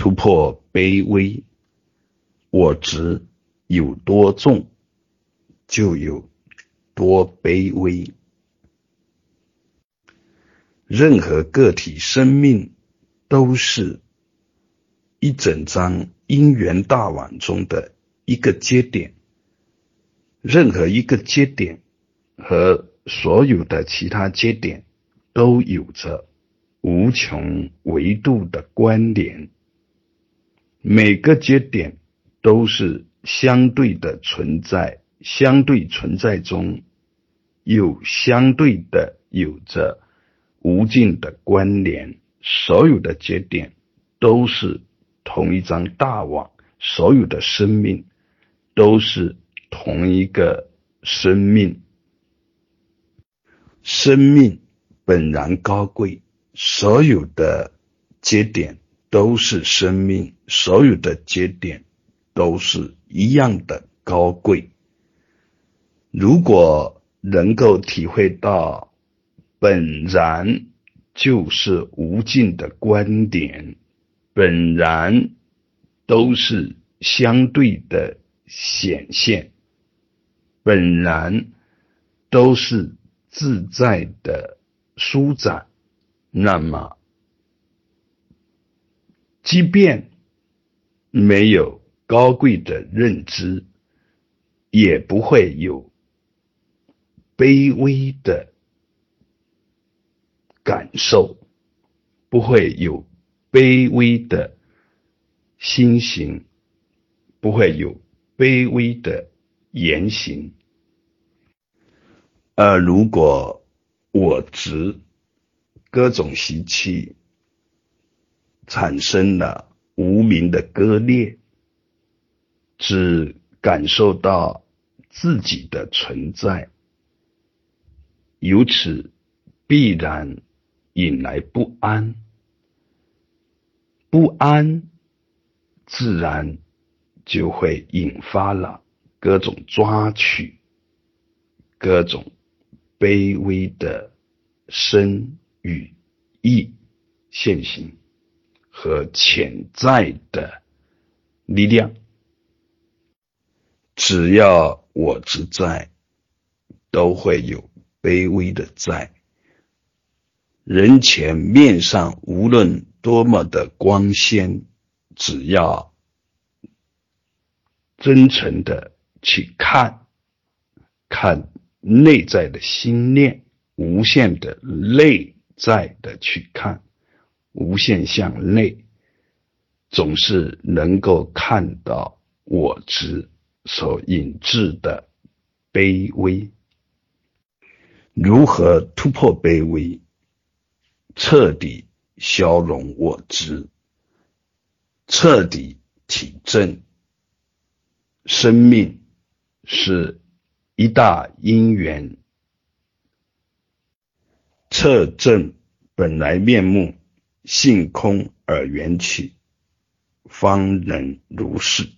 突破卑微，我执有多重，就有多卑微。任何个体生命都是一整张因缘大网中的一个节点，任何一个节点和所有的其他节点都有着无穷维度的关联。每个节点都是相对的存在，相对存在中又相对的有着无尽的关联。所有的节点都是同一张大网，所有的生命都是同一个生命。生命本然高贵，所有的节点。都是生命，所有的节点都是一样的高贵。如果能够体会到本然就是无尽的观点，本然都是相对的显现，本然都是自在的舒展，那么。即便没有高贵的认知，也不会有卑微的感受，不会有卑微的心行，不会有卑微的言行。而如果我执各种习气，产生了无名的割裂，只感受到自己的存在，由此必然引来不安，不安自然就会引发了各种抓取，各种卑微的生与意现行。和潜在的力量，只要我之在，都会有卑微的在。人前面上无论多么的光鲜，只要真诚的去看，看内在的心念，无限的内在的去看。无限向内，总是能够看到我执所引致的卑微。如何突破卑微，彻底消融我执，彻底体证生命是一大因缘，彻证本来面目。性空而缘起，方能如是。